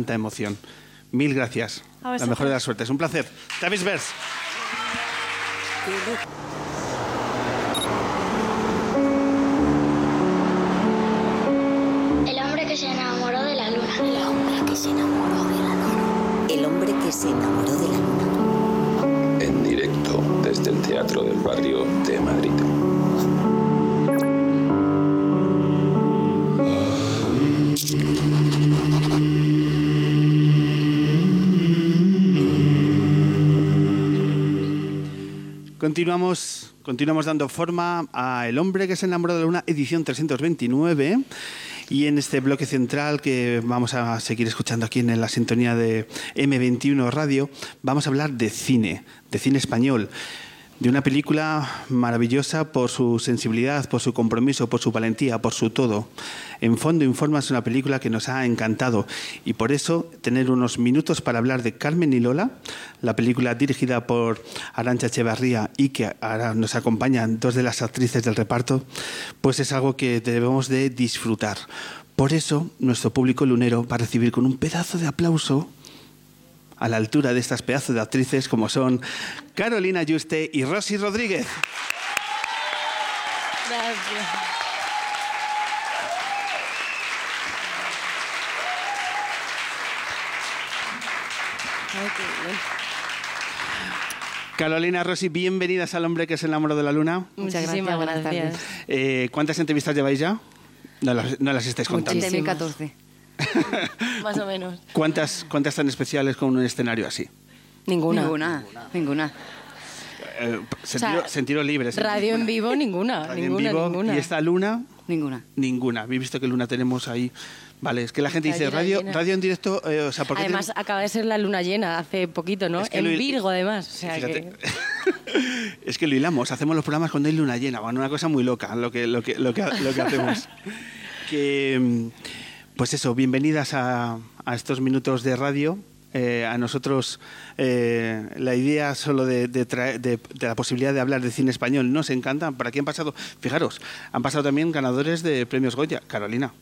tanta emoción. Mil gracias. A La mejor de las suertes. Un placer. Travis Bers. El hombre que se enamoró de la luna. El hombre que se enamoró de la luna. El hombre que se enamoró de la luna. En directo desde el Teatro del Barrio de Madrid. Continuamos, continuamos dando forma a El hombre que se enamoró de la luna, edición 329. Y en este bloque central que vamos a seguir escuchando aquí en la sintonía de M21 Radio, vamos a hablar de cine, de cine español. De una película maravillosa por su sensibilidad, por su compromiso, por su valentía, por su todo. En fondo Informa es una película que nos ha encantado y por eso tener unos minutos para hablar de Carmen y Lola, la película dirigida por Arancha Echevarría y que ahora nos acompañan dos de las actrices del reparto, pues es algo que debemos de disfrutar. Por eso nuestro público lunero va a recibir con un pedazo de aplauso a la altura de estas pedazos de actrices como son Carolina Yuste y Rosy Rodríguez. Gracias. Carolina, Rosy, bienvenidas al hombre que es el enamoró de la luna. Muchas Muchísimas gracias, buenas tardes. Eh, ¿Cuántas entrevistas lleváis ya? No las, no las estáis contando. Desde 2014. Más o menos. ¿Cuántas, ¿Cuántas tan especiales con un escenario así? Ninguna. Ninguna. Ninguna. Eh, sentido, O sea, sentido libre. sentido- Radio en vivo, ninguna. Radio en ninguna, vivo. ninguna. Y esta luna, Ninguna. ninguna. Habéis visto que luna tenemos ahí. Vale, es que la gente dice radio, llena. radio en directo, eh, o sea, ¿por qué Además, tenemos- acaba de ser la luna llena hace poquito, ¿no? Es que en lo- Virgo, además. O sea Fíjate. que... es que lo hilamos, hacemos los programas cuando hay luna llena, bueno, una cosa muy loca lo que, lo que, lo que, lo que hacemos. que, mm, pues eso, bienvenidas a, a estos minutos de radio. Eh, a nosotros eh, la idea solo de, de traer- de- de la posibilidad de hablar de cine español nos encanta. Por aquí han pasado, fijaros, han pasado también ganadores de premios Goya. Carolina,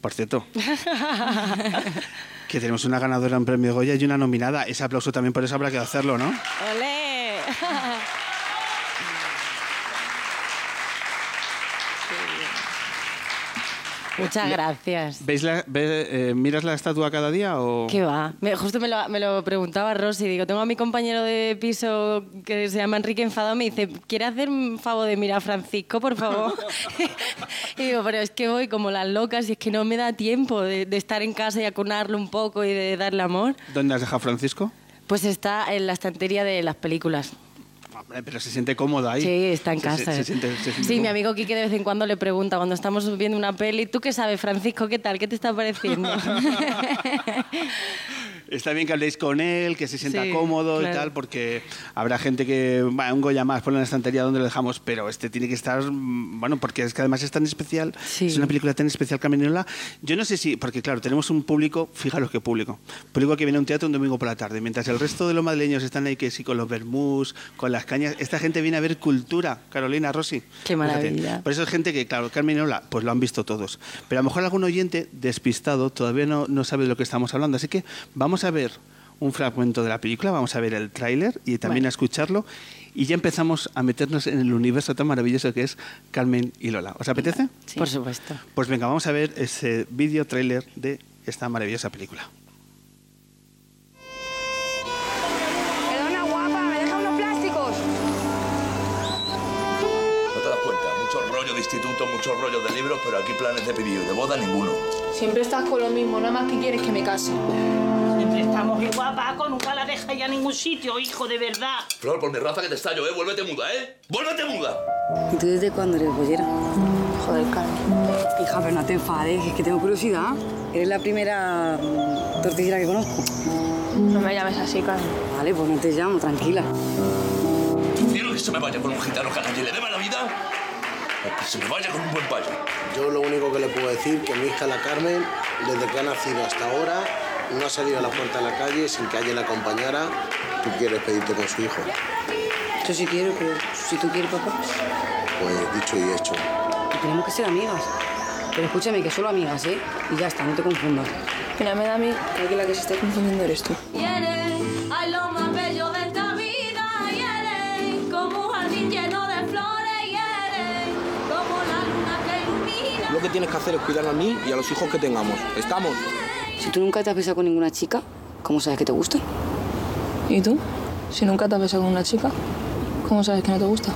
por cierto. que tenemos una ganadora en premio Goya y una nominada. Ese aplauso también por eso habrá que hacerlo, ¿no? ¡Olé! Muchas gracias. ¿Veis la- ve- eh, ¿Miras la estatua cada día o...? ¿Qué va? Me- justo me lo, me lo preguntaba Rosy. Digo, tengo a mi compañero de piso que se llama Enrique Enfadado. Me dice, ¿quiere hacer un favor de mirar a Francisco, por favor? y digo, pero es que voy como las locas y es que no me da tiempo de, de estar en casa y acunarlo un poco y de darle amor. ¿Dónde has dejado Francisco? Pues está en la estantería de las películas. Hombre, pero se siente cómodo ahí. Sí, está en Se- casa. se- se siente- se siente sí, mi amigo Quique de vez en cuando le pregunta cuando estamos viendo una peli, ¿tú qué sabes, Francisco? ¿Qué tal? ¿Qué te está pareciendo? Está bien que habléis con él, que se sienta Sí, cómodo y claro. tal, porque habrá gente que, va, un Goya más, ponlo en la estantería donde lo dejamos, pero este tiene que estar, mm, bueno, porque es que además es tan especial, Sí. es una película tan especial, Carmeniola. Yo no sé si, porque claro, tenemos un público, fijaros qué público, público que viene a un teatro un domingo por la tarde, mientras el resto de los madrileños están ahí que sí con los vermús, con las cañas, esta gente viene a ver cultura, Carolina Rossi. Qué maravilla. Por eso es gente que, claro, Carmeniola, pues lo han visto todos. Pero a lo mejor algún oyente despistado todavía no, no sabe de lo que estamos hablando. Así que vamos a ver un fragmento de la película, vamos a ver el tráiler y también a escucharlo. Y ya empezamos a meternos en el universo tan maravilloso que es Carmen y Lola. ¿Os apetece? Por supuesto. Pues venga, vamos a ver ese vídeo tráiler de esta maravillosa película. Perdona, guapa, ¿me deja unos plásticos? No te das cuenta, mucho rollo de instituto, muchos rollos de libros, pero aquí planes de pedido, de boda ninguno. Siempre estás con lo mismo, nada más que quieres que me case. Estamos igual, Paco, nunca la deja ya a ningún sitio, hijo, de verdad. Flor, por mi raza que te estallo, ¿eh? Vuélvete muda, ¿eh? ¡Vuélvete muda! ¿Y tú desde cuándo eres bollera? Joder, Carmen. Hija, pero no te enfades, es que tengo curiosidad. Eres la primera mm, tortillera que conozco. No me llames así, Carmen. Vale, pues no te llamo, tranquila. Quiero que se me vaya con un gitano que le dé mala vida. o Que se me vaya con un buen payo. Yo lo único que le puedo decir que mi hija la Carmen, desde que ha nacido hasta ahora, no ha salido a la puerta de la calle sin que alguien la acompañara. Tú quieres pedirte con su hijo. Yo sí quiero, pero si tú quieres, papá, Pues dicho y hecho. que tenemos que ser amigas. Pero escúchame, que solo amigas, ¿eh? Y ya está, no te confundas. Mira, me da a mí que aquí la que se está confundiendo eres tú. Y eres ay, lo más bello de esta vida. Y eres como un jardín lleno de flores. Y eres como la luna que ilumina. Lo que tienes que hacer es cuidar a mí y a los hijos que tengamos. ¿Estamos? Si tú nunca te has besado con ninguna chica, ¿cómo sabes que te gusta? ¿Y tú? Si nunca te has besado con una chica, ¿cómo sabes que no te gusta?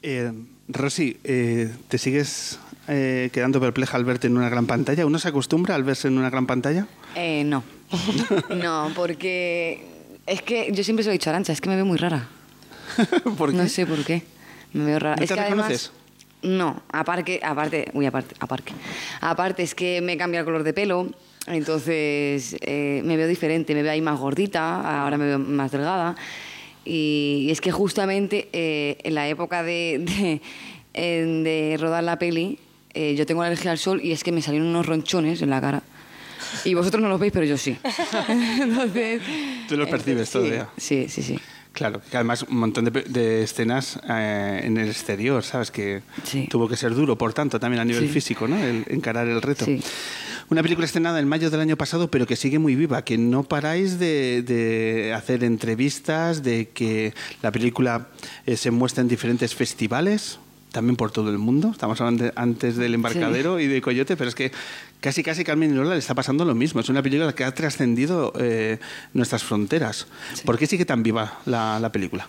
Eh, Rosy, eh, ¿te sigues eh, quedando perpleja al verte en una gran pantalla? ¿Uno se acostumbra al verse en una gran pantalla? Eh, no. no, porque es que yo siempre se lo he dicho a Arancha, es que me veo muy rara. ¿Por qué? No sé por qué. Me veo rara. ¿No es te que reconoces? no, aparte, aparte, uy, aparte, aparte. Aparte es que me cambia el color de pelo, entonces eh, me veo diferente, me veo ahí más gordita, ahora me veo más delgada. Y, es que justamente eh, en la época de, de, en- de rodar la peli, eh, yo tengo alergia al sol y es que me salieron unos ronchones en la cara. Y vosotros no los veis, pero yo sí. Entonces, Tú los percibes sí, todavía. Sí, sí, sí. Claro, que además un montón de, de escenas eh, en el exterior, ¿sabes? Que Sí. tuvo que ser duro, por tanto, también a nivel Sí. físico, ¿no? El encarar el reto. Sí. Una película estrenada en mayo del año pasado, pero que sigue muy viva, que no paráis de, de hacer entrevistas, de que la película eh, se muestra en diferentes festivales, también por todo el mundo. Estamos hablando antes del embarcadero y de Coyote, pero es que casi casi Carmen Lola le está pasando lo mismo. Es una película que ha trascendido eh, nuestras fronteras. ¿Por qué sigue tan viva la, la película?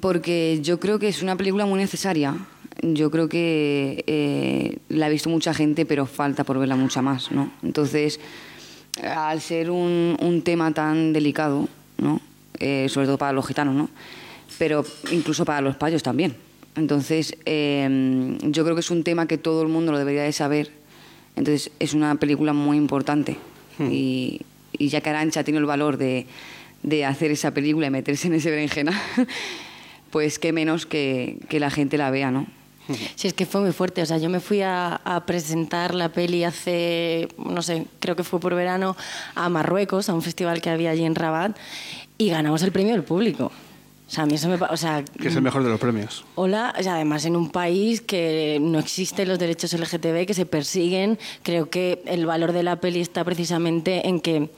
Porque yo creo que es una película muy necesaria. Yo creo que eh, la ha visto mucha gente, pero falta por verla mucha más, ¿no? Entonces, al ser un, un tema tan delicado, ¿no? Eh, sobre todo para los gitanos, ¿no? Pero incluso para los payos también. Entonces, eh, yo creo que es un tema que todo el mundo lo debería de saber. Entonces, es una película muy importante. Y, y ya que Arancha tiene el valor de, de hacer esa película y meterse en ese berenjena, pues qué menos que, que la gente la vea, ¿no? Sí, es que fue muy fuerte. O sea, yo me fui a, a presentar la peli hace, no sé, creo que fue por verano, a Marruecos, a un festival que había allí en Rabat, y ganamos el premio del público. O sea, a mí eso me... O sea, Que es el mejor de los premios. Hola, o sea, además en un país que no existen los derechos LGTB, que se persiguen, creo que el valor de la peli está precisamente en que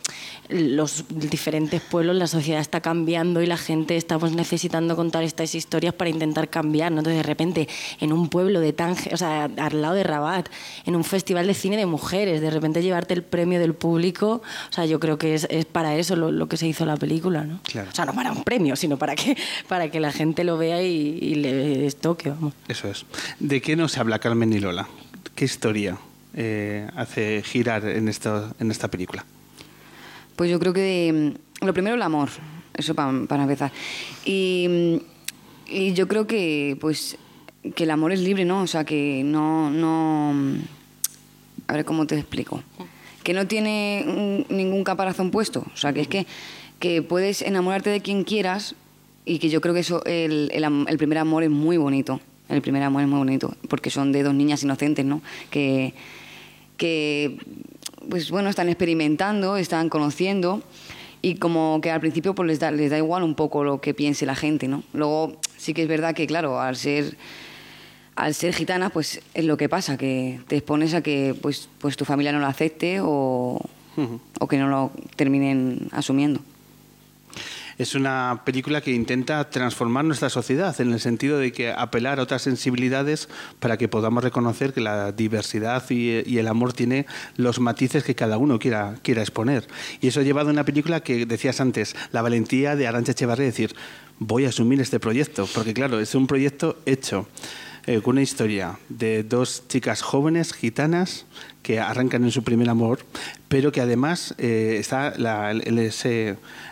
los diferentes pueblos, la sociedad está cambiando y la gente estamos necesitando contar estas historias para intentar cambiar. ¿no? Entonces, de repente, en un pueblo de Tánger, o sea, al lado de Rabat, en un festival de cine de mujeres, de repente llevarte el premio del público, o sea, yo creo que es, es para eso lo, lo que se hizo la película, ¿no? Claro. O sea, no para un premio, sino para que, para que la gente lo vea y, y le toque, vamos. Eso es. ¿De qué nos habla Carmen y Lola? ¿Qué historia eh, hace girar en, esto, en esta película? Pues yo creo que mm, lo primero el amor, eso pa- para empezar. Y, mm, y yo creo que pues que el amor es libre, ¿no? O sea, que no no a ver cómo te explico. Que no tiene mm, ningún caparazón puesto, o sea, que es que que puedes enamorarte de quien quieras y que yo creo que eso el, el el primer amor es muy bonito. El primer amor es muy bonito porque son de dos niñas inocentes, ¿no? Que que pues bueno, están experimentando, están conociendo y como que al principio pues les da, les da igual un poco lo que piense la gente, ¿no? Luego sí que es verdad que claro, al ser al ser gitana pues es lo que pasa, que te expones a que pues pues tu familia no lo acepte o, o que no lo terminen asumiendo. Es una película que intenta transformar nuestra sociedad en el sentido de que apelar a otras sensibilidades para que podamos reconocer que la diversidad y, el amor tiene los matices que cada uno quiera, quiera exponer. Y eso ha llevado a una película que decías antes, la valentía de Arancha Echevarría, decir, voy a asumir este proyecto, porque claro, es un proyecto hecho eh, con una historia de dos chicas jóvenes gitanas que arrancan en su primer amor, pero que además eh, está la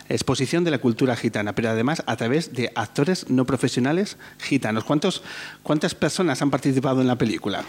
exposición de la cultura gitana, pero además a través de actores no profesionales gitanos. ¿Cuántos, ¿Cuántas personas han participado en la película?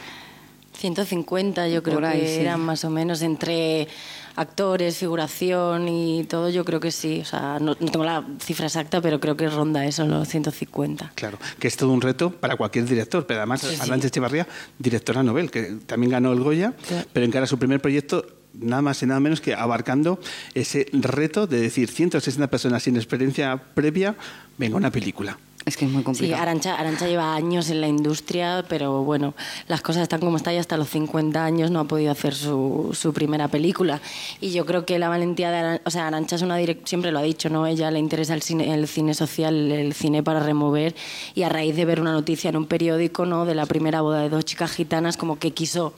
150 yo creo Por ahí, que sí. eran más o menos entre actores, figuración y todo, yo creo que sí. O sea, no, no tengo la cifra exacta, pero creo que ronda eso, los 150. Claro, que es todo un reto para cualquier director, pero además Sí, sí. Arantxa Echevarría, directora Nobel, que también ganó el Goya, Claro. pero encara su primer proyecto nada más y nada menos que abarcando ese reto de decir 160 personas sin experiencia previa, venga una película. Es que es muy Sí, complicado. Arancha, Arancha lleva años en la industria, pero bueno, las cosas están como están y hasta los 50 años no ha podido hacer su, su primera película. Y yo creo que la valentía de Arancha, o sea, Arancha es una direc- siempre lo ha dicho, ¿no? Ella le interesa el cine, el cine social, el cine para remover y a raíz de ver una noticia en un periódico, ¿no? De la primera boda de dos chicas gitanas, como que quiso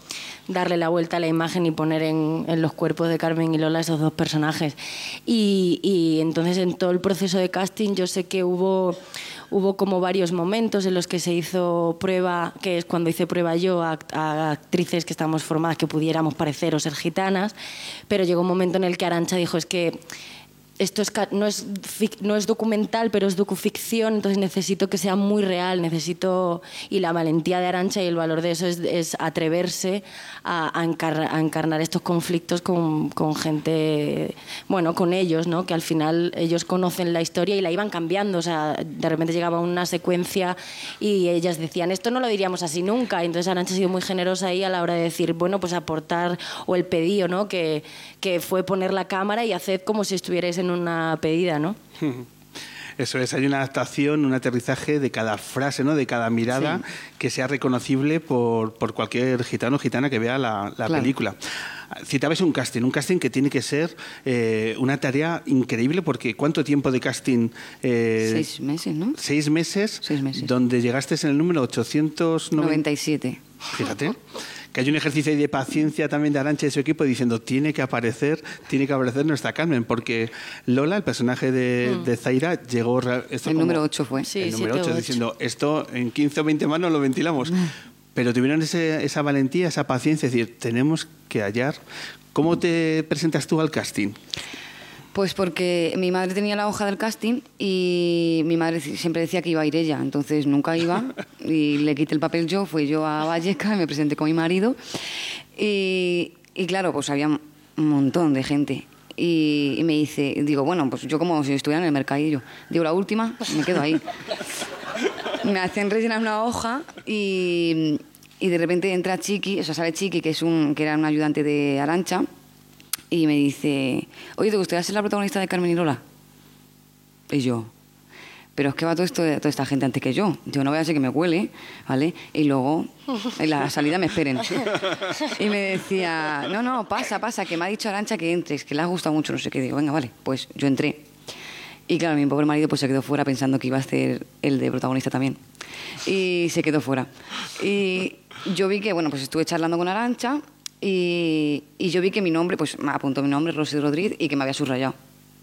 darle la vuelta a la imagen y poner en, en los cuerpos de Carmen y Lola esos dos personajes. Y, y entonces en todo el proceso de casting yo sé que hubo hubo como varios momentos en los que se hizo prueba, que es cuando hice prueba yo a, a actrices que estábamos formadas que pudiéramos parecer o ser gitanas, pero llegó un momento en el que Arancha dijo es que esto es, no, es no es documental, pero es docuficción, entonces necesito que sea muy real, necesito... Y la valentía de Arancha y el valor de eso es, es atreverse a, a encar- a encarnar estos conflictos con, con gente, bueno, con ellos, ¿no? Que al final ellos conocen la historia y la iban cambiando, o sea, de repente llegaba una secuencia y ellas decían, esto no lo diríamos así nunca, entonces Arancha ha sido muy generosa ahí a la hora de decir, bueno, pues aportar, o el pedido, ¿no? Que, que fue poner la cámara y haced como si estuvierais en una pedida, ¿no? Eso es, hay una adaptación, un aterrizaje de cada frase, ¿no? de cada mirada que sea reconocible por, por cualquier gitano o gitana que vea la, la Claro. película. Citabais un casting, un casting que tiene que ser eh, una tarea increíble porque ¿cuánto tiempo de casting? Eh, Seis meses, ¿no? Seis meses, Seis meses. donde llegaste en el número 890. 97. Fíjate. Que hay un ejercicio de paciencia también de Arancha y su equipo diciendo tiene que aparecer, tiene que aparecer nuestra Carmen, porque Lola, el personaje de, de Zaira, llegó... esto El como- número 8 fue. Sí, el número siete 8, o ocho. diciendo esto en 15 o 20 manos lo ventilamos. Pero tuvieron ese- esa valentía, esa paciencia, es decir, tenemos que hallar. ¿Cómo te presentas tú al casting? Pues porque mi madre tenía la hoja del casting y mi madre siempre decía que iba a ir ella, entonces nunca iba y le quité el papel yo, fui yo a Valleca y me presenté con mi marido. Y, y claro, pues había un montón de gente. Y, y me dice, digo, bueno, pues yo como si estuviera en el mercadillo, digo, la última, me quedo ahí. me hacen rellenar una hoja y, y de repente entra Chiqui, o sea, sale Chiqui, que, es un, que era un ayudante de Arancha, y me dice, oye, ¿te gustaría ser la protagonista de Carmen y Lola? Y yo, pero es que va todo esto, toda esta gente antes que yo. Yo no voy a hacer que me huele, ¿vale? Y luego en la salida me esperen. Y me decía, no, no, pasa, pasa, que me ha dicho Arancha que entres, que le ha gustado mucho, no sé qué. Digo, venga, vale, pues yo entré. Y claro, mi pobre marido pues se quedó fuera pensando que iba a ser el de protagonista también. Y se quedó fuera. Y yo vi que, bueno, pues estuve charlando con Arancha y, y yo vi que mi nombre, pues me apuntó mi nombre, Rosy Rodríguez, y que me había subrayado.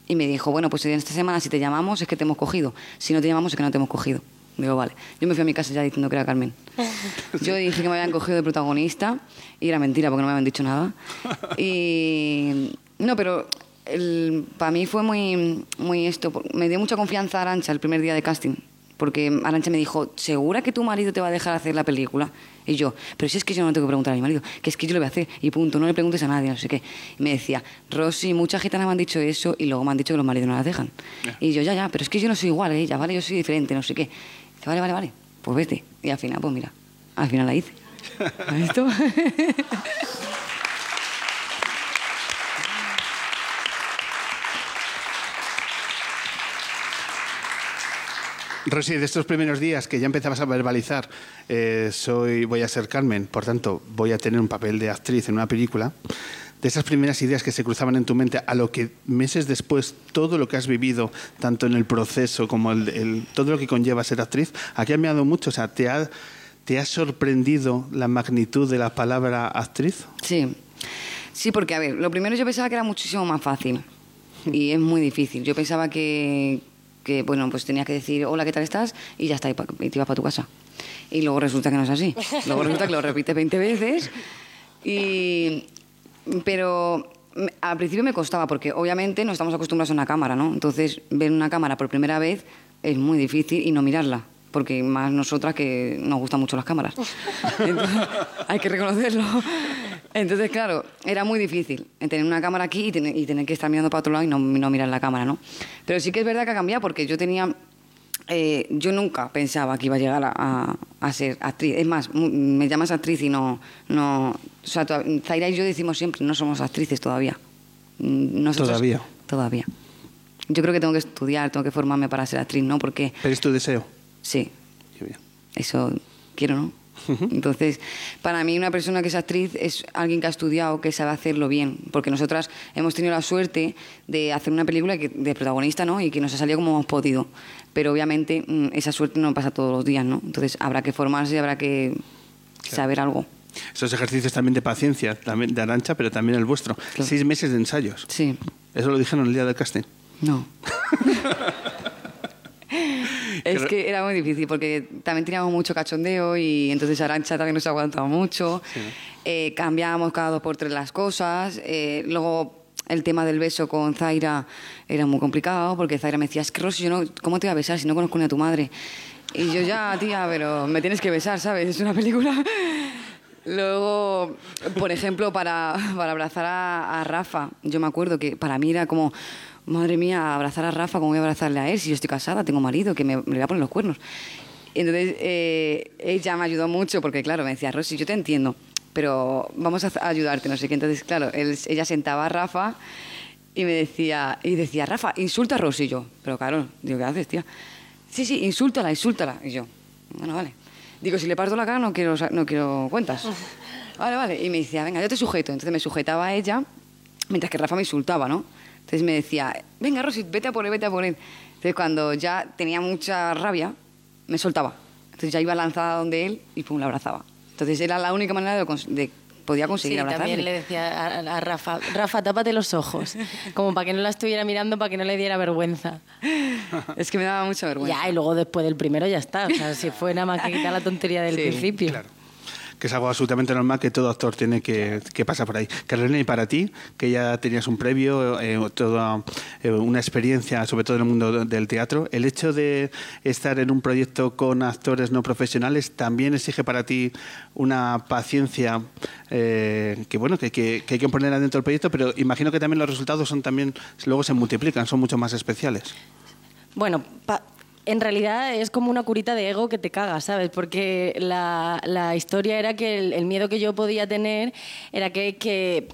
Y me dijo, bueno, pues en esta semana si te llamamos es que te hemos cogido. Si no te llamamos es que no te hemos cogido. Digo, vale. Yo me fui a mi casa ya diciendo que era Carmen. Yo dije que me habían cogido de protagonista y era mentira porque no me habían dicho nada. Y no, pero para mí fue muy, muy esto. Me dio mucha confianza Arancha el primer día de casting. Porque Arancha me dijo, ¿segura que tu marido te va a dejar hacer la película? Y yo, pero si es que yo no tengo que preguntar a mi marido, que es que yo lo voy a hacer y punto, no le preguntes a nadie, no sé qué. Y me decía, Rosy, muchas gitanas me han dicho eso y luego me han dicho que los maridos no las dejan. Y yo, ya, ya, pero es que yo no soy igual a ella, ¿vale? Yo soy diferente, no sé qué. Dice, vale, vale, vale, pues vete. Y al final, pues mira, al final la hice. ¿Has visto? Rosy, de estos primeros días que ya empezabas a verbalizar, eh, soy, voy a ser Carmen, por tanto, voy a tener un papel de actriz en una película, de esas primeras ideas que se cruzaban en tu mente, a lo que meses después, todo lo que has vivido, tanto en el proceso como el, el- todo lo que conlleva ser actriz, ¿ha cambiado mucho? O sea, ¿te ha, ¿te ha sorprendido la magnitud de la palabra actriz? Sí. Sí, porque a ver, lo primero yo pensaba que era muchísimo más fácil y es muy difícil. Yo pensaba que, que bueno, pues tenía que decir hola, ¿qué tal estás? y ya está, y, te ibas para tu casa. Y luego resulta que no es así. Luego resulta que lo repites 20 veces y... Pero al principio me costaba porque obviamente no estamos acostumbrados a una cámara, ¿no? Entonces ver una cámara por primera vez es muy difícil y no mirarla. porque más nosotras que nos gustan mucho las cámaras. Hay que reconocerlo. Entonces, claro, era muy difícil tener una cámara aquí y tener, y tener que estar mirando para otro lado y no, no mirar la cámara, ¿no? Pero sí que es verdad que ha cambiado porque yo tenía eh, yo nunca pensaba que iba a llegar a, a- a ser actriz. Es más, me llamas actriz y no... no o sea, Zaira y yo decimos siempre, no somos actrices todavía. Mm, nosotros- Todavía. Todavía. Yo creo que tengo que estudiar, tengo que formarme para ser actriz, ¿no? Porque Pero es tu deseo. sí, Qué bien. eso quiero, ¿no? Entonces, para mí una persona que es actriz es alguien que ha estudiado, que sabe hacerlo bien, porque nosotras hemos tenido la suerte de hacer una película que, de protagonista, ¿no? Y que nos ha salido como hemos podido. Pero obviamente mm, esa suerte no pasa todos los días, ¿no? Entonces habrá que formarse y habrá que saber algo. Esos ejercicios también de paciencia, también de Arancha, pero también el vuestro. Seis meses de ensayos. Sí. Eso lo dijeron el día del casting. No. Es que era muy difícil porque también teníamos mucho cachondeo y entonces Arancha también nos aguantaba mucho. Eh, cambiábamos cada dos por tres las cosas. eh, luego el tema del beso con Zaira era muy complicado porque Zaira me decía, es que Rosy, yo no, ¿cómo te voy a besar si no conozco ni a tu madre? Y yo ya, tía, pero me tienes que besar, ¿sabes? Es una película. Luego, por ejemplo, para, para abrazar a, a Rafa, yo me acuerdo que para mí era como, madre mía, abrazar a Rafa, ¿cómo voy a abrazarle a él? Si yo estoy casada, tengo marido, que me, me le voy a poner los cuernos. Entonces eh, ella me ayudó mucho porque, claro, me decía, Rosy, yo te entiendo, pero vamos a ayudarte, no sé qué. Entonces, claro, él- ella sentaba a Rafa y me decía, y decía, Rafa, insulta a Rosy. Y yo, pero claro, digo, ¿qué haces, tía? Sí, sí, insúltala, insúltala. Y yo, bueno, vale. Digo, si le parto la cara no quiero, no quiero cuentas. Vale, vale. Y me decía, venga, yo te sujeto. Entonces me sujetaba a ella, mientras que Rafa me insultaba, ¿no? Entonces me decía, venga, Rosy, vete a por él, vete a por él. Entonces cuando ya tenía mucha rabia, me soltaba. Entonces ya iba lanzada donde él y pum, la abrazaba. Entonces era la única manera de, podía conseguir Sí, abrazarle. también le decía a, a Rafa, Rafa, tápate los ojos, como para que no la estuviera mirando, para que no le diera vergüenza. Es que me daba mucha vergüenza. Ya, y luego después del primero ya está, o sea, si fue nada más que quitar la tontería del Sí, principio. Que es algo absolutamente normal que todo actor tiene que, que pasar por ahí. Carolina, y para ti, que ya tenías un previo, eh, toda eh, una experiencia, sobre todo en el mundo del teatro, el hecho de estar en un proyecto con actores no profesionales también exige para ti una paciencia eh, que bueno que, que- hay que poner dentro del proyecto, pero imagino que también los resultados son también luego se multiplican, son mucho más especiales. Bueno, en realidad es como una curita de ego que te caga, ¿sabes? Porque la, la historia era que el, el miedo que yo podía tener era que, que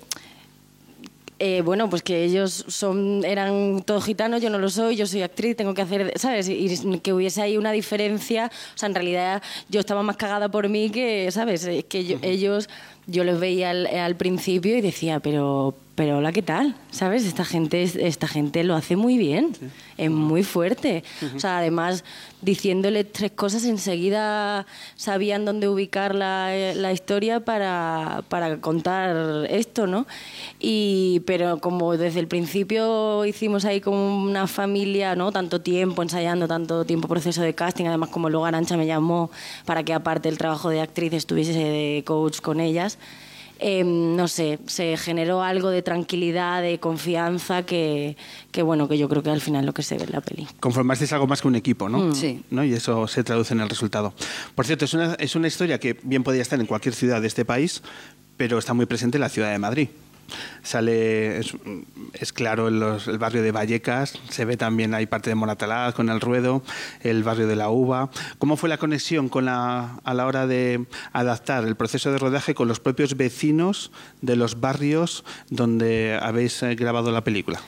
eh, bueno, pues que ellos son, eran todos gitanos, yo no lo soy, yo soy actriz, tengo que hacer, ¿sabes? Y que hubiese ahí una diferencia. O sea, en realidad yo estaba más cagada por mí que, ¿sabes? Es que yo- ellos, yo los veía al, al principio y decía, pero, pero hola, ¿qué tal? ¿Sabes? Esta gente, es- esta gente lo hace muy bien, es muy fuerte. O sea, además, diciéndole tres cosas, enseguida sabían dónde ubicar la, la historia para, para contar esto, ¿no? Y, pero como desde el principio hicimos ahí como una familia, ¿no? Tanto tiempo ensayando, tanto tiempo proceso de casting, además como luego Arancha me llamó para que aparte del trabajo de actriz estuviese de coach con ellas, eh, no sé, se generó algo de tranquilidad, de confianza que, que, bueno, que yo creo que al final es lo que se ve en la peli. Conformasteis algo más que un equipo, ¿no? Mm. Sí. ¿no? Y eso se traduce en el resultado. Por cierto, es una, es una historia que bien podría estar en cualquier ciudad de este país, pero está muy presente en la ciudad de Madrid. Sale, es, claro, en los- el barrio de Vallecas, se ve también, hay parte de Moratalá con el Ruedo, el barrio de la Uva. ¿Cómo fue la conexión con la, a la hora de adaptar el proceso de rodaje con los propios vecinos de los barrios donde habéis eh, grabado la película?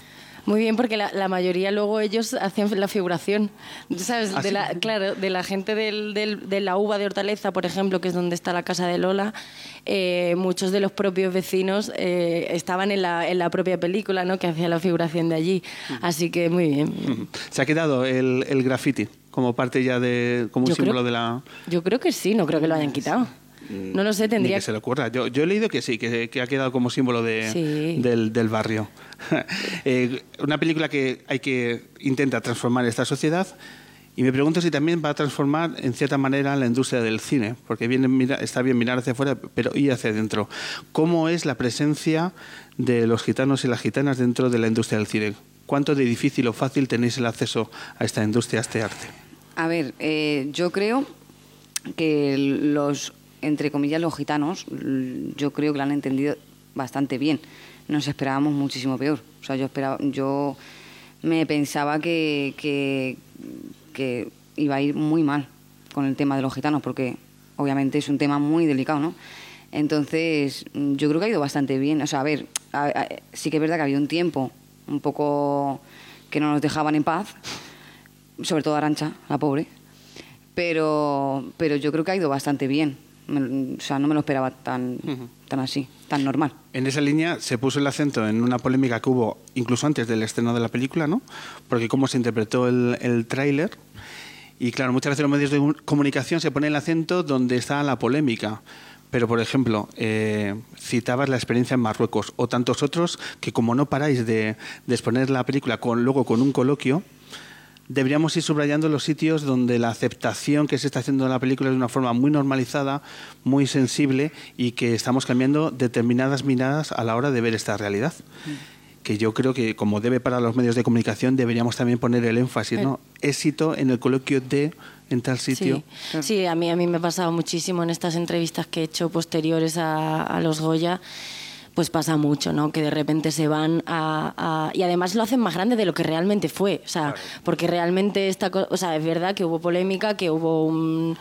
Muy bien, porque la, la mayoría luego ellos hacen la figuración, ¿sabes? ¿Ah, de sí? la, claro, de la gente del, del- de la uva de Hortaleza, por ejemplo, que es donde está la casa de Lola, eh, muchos de los propios vecinos eh, estaban en la, en la propia película, ¿no? Que hacía la figuración de allí. Así que muy bien. ¿Se ha quedado el, el graffiti como parte ya de, como un Yo creo- símbolo de la... Yo creo que sí, no creo que lo hayan quitado. No lo sé, Ni tendría que se le ocurra. Yo, yo he leído que sí, que, que ha quedado como símbolo de, Sí. del, del barrio. Eh, una película que hay que intenta transformar esta sociedad y me pregunto si también va a transformar en cierta manera la industria del cine, porque viene, mira- está bien mirar hacia afuera, pero ir hacia adentro. ¿Cómo es la presencia de los gitanos y las gitanas dentro de la industria del cine? ¿Cuánto de difícil o fácil tenéis el acceso a esta industria, a este arte? A ver, eh, yo creo que los, entre comillas, los gitanos, yo creo que lo han entendido bastante bien. Nos esperábamos muchísimo peor. O sea, yo esperaba, yo me pensaba que, que, que iba a ir muy mal con el tema de los gitanos, porque obviamente es un tema muy delicado, ¿no? Entonces, yo creo que ha ido bastante bien. O sea, a ver, a- sí que es verdad que había un tiempo un poco que no nos dejaban en paz, sobre todo Arancha, la pobre, pero, pero yo creo que ha ido bastante bien. Me- o sea, no me lo esperaba tan, tan así, tan normal. En esa línea se puso el acento en una polémica que hubo incluso antes del estreno de la película, ¿no? Porque cómo se interpretó el, el tráiler. Y claro, muchas veces los medios de un- comunicación se pone el acento donde está la polémica. Pero, por ejemplo, eh, citabas la experiencia en Marruecos o tantos otros que como no paráis de, de exponer la película con, luego con un coloquio, deberíamos ir subrayando los sitios donde la aceptación que se está haciendo de la película es de una forma muy normalizada, muy sensible y que estamos cambiando determinadas miradas a la hora de ver esta realidad. Que yo creo que, como debe para los medios de comunicación, deberíamos también poner el énfasis, ¿no? Éxito en el coloquio de en tal sitio. Sí, sí, a mí, a mí me ha pasado muchísimo en estas entrevistas que he hecho posteriores a, a los Goya. Pues pasa mucho, ¿no? Que de repente se van a, a- Y además lo hacen más grande de lo que realmente fue. O sea, porque realmente esta cosa... O sea, es verdad que hubo polémica, que hubo un,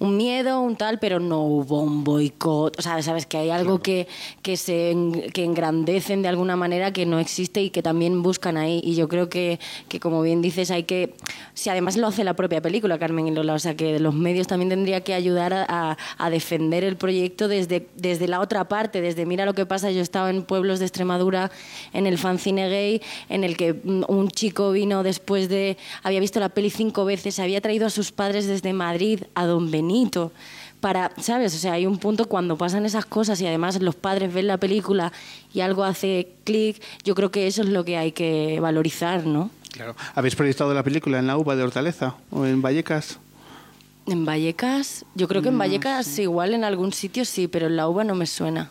un miedo, un tal, pero no hubo un boicot. O sea, sabes que hay algo que, que, se, que engrandecen de alguna manera que no existe y que también buscan ahí. Y yo creo que, que como bien dices, hay que... Si además lo hace la propia película, Carmen y Lola, o sea, que los medios también tendría que ayudar a, a- defender el proyecto desde, desde la otra parte, desde mira lo que pasa, yo estaba en pueblos de Extremadura, en el fanzine gay, en el que mm, un chico vino después de... Había visto la peli cinco veces, había traído a sus padres desde Madrid a Don Benito para, ¿sabes? O sea, hay un punto cuando pasan esas cosas y además los padres ven la película y algo hace clic, yo creo que eso es lo que hay que valorizar, ¿no? Claro. ¿Habéis proyectado la película en la UBA de Hortaleza o en Vallecas? En Vallecas, yo creo que en Vallecas igual en algún sitio sí, pero en la UBA no me suena.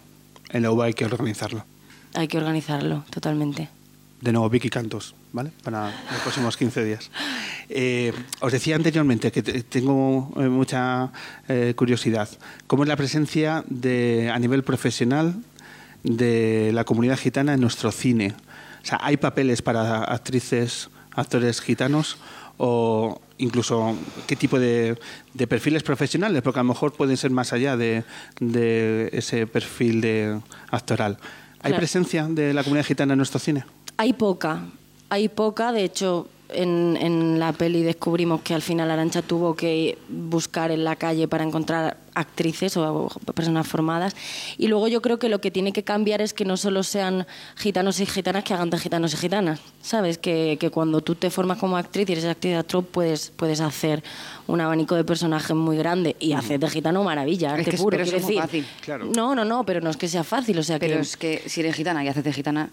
En la UBA hay que organizarlo. Hay que organizarlo, totalmente. De nuevo, Vicky Cantos, ¿vale? Para los próximos 15 días. Eh, os decía anteriormente que te- tengo eh, mucha eh, curiosidad. ¿Cómo es la presencia de, a nivel profesional de la comunidad gitana en nuestro cine? O sea, ¿hay papeles para actrices, actores gitanos? ¿O incluso qué tipo de, de perfiles profesionales? Porque a lo mejor pueden ser más allá de, de ese perfil de actoral. ¿Hay Claro. presencia de la comunidad gitana en nuestro cine? Hay poca, hay poca, de hecho en, en la peli descubrimos que al final Arancha tuvo que buscar en la calle para encontrar actrices o personas formadas y luego yo creo que lo que tiene que cambiar es que no solo sean gitanos y gitanas que hagan de gitanos y gitanas, ¿sabes? Que, que cuando tú te formas como actriz y eres actriz de actor puedes, puedes hacer un abanico de personajes muy grande y hacer de gitano maravilla, Es arte que es- puro, pero eso decir. fácil. Claro. No, no, no, pero no es que sea fácil, o sea Pero que... es que si eres gitana y haces de gitana,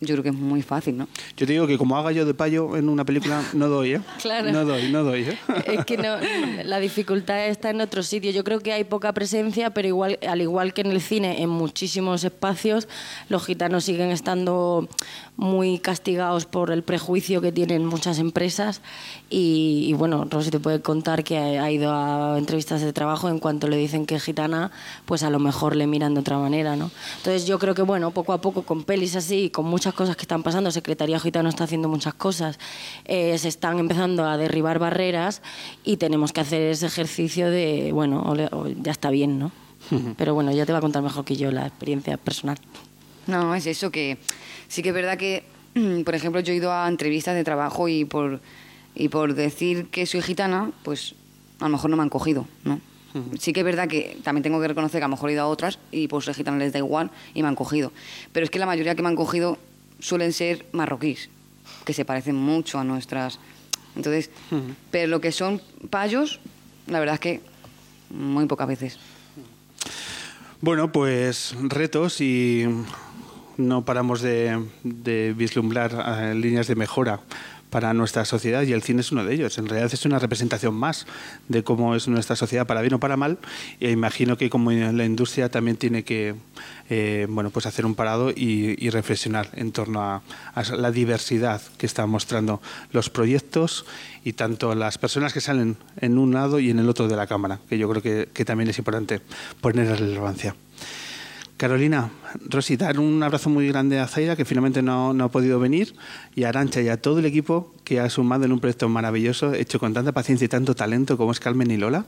yo creo que es muy fácil, ¿no? Yo te digo que como haga yo de payo en una película, no doy, ¿eh? Claro. No doy, no doy, ¿eh? Es que no, la dificultad está en otro sitio. Yo creo que hay poca presencia, pero igual, al igual que en el cine, en muchísimos espacios, los gitanos siguen estando muy castigados por el prejuicio que tienen muchas empresas. Y, y bueno, Rosy te puede contar que ha, ido a entrevistas de trabajo en cuanto le dicen que es gitana, pues a lo mejor le miran de otra manera, ¿no? Entonces yo creo que bueno, poco a poco con pelis así, con muchas cosas que están pasando, Secretaría Gitano está haciendo muchas cosas, eh, se están empezando a derribar barreras y tenemos que hacer ese ejercicio de, bueno, ole- o ya está bien, ¿no? Pero bueno, ya te va a contar mejor que yo la experiencia personal. No, es eso que sí que es verdad que, por ejemplo, yo he ido a entrevistas de trabajo y por, y por decir que soy gitana, pues a lo mejor no me han cogido, ¿no? Sí que es verdad que también tengo que reconocer que a lo mejor he ido a otras y por ser gitana les da igual y me han cogido. Pero es que la mayoría que me han cogido suelen ser marroquíes, que se parecen mucho a nuestras. Entonces, pero lo que son payos, la verdad es que muy pocas veces. Bueno, pues retos y no paramos de, vislumbrar eh, líneas de mejora para nuestra sociedad y el cine es uno de ellos. En realidad es una representación más de cómo es nuestra sociedad para bien o para mal e imagino que como la industria también tiene que eh, bueno, pues hacer un parado y, reflexionar en torno a, a la diversidad que están mostrando los proyectos y tanto las personas que salen en un lado y en el otro de la cámara, que yo creo que, que también es importante poner relevancia. Carolina, Rosy, dar un abrazo muy grande a Zaira, que finalmente no, no, ha podido venir, y a Arancha y a todo el equipo que ha sumado en un proyecto maravilloso, hecho con tanta paciencia y tanto talento como es Carmen y Lola,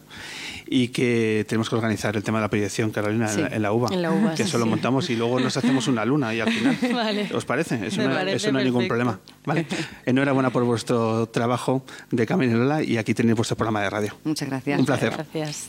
y que tenemos que organizar el tema de la proyección, Carolina, Sí, en, la, en la UBA, en la UBA, que sí, eso lo montamos y luego nos hacemos una luna y al final. Vale. ¿Os parece? Eso, Me no, parece eso no hay ningún problema. ¿vale? Enhorabuena por vuestro trabajo de Carmen y Lola y aquí tenéis vuestro programa de radio. Muchas gracias. Un placer. Gracias.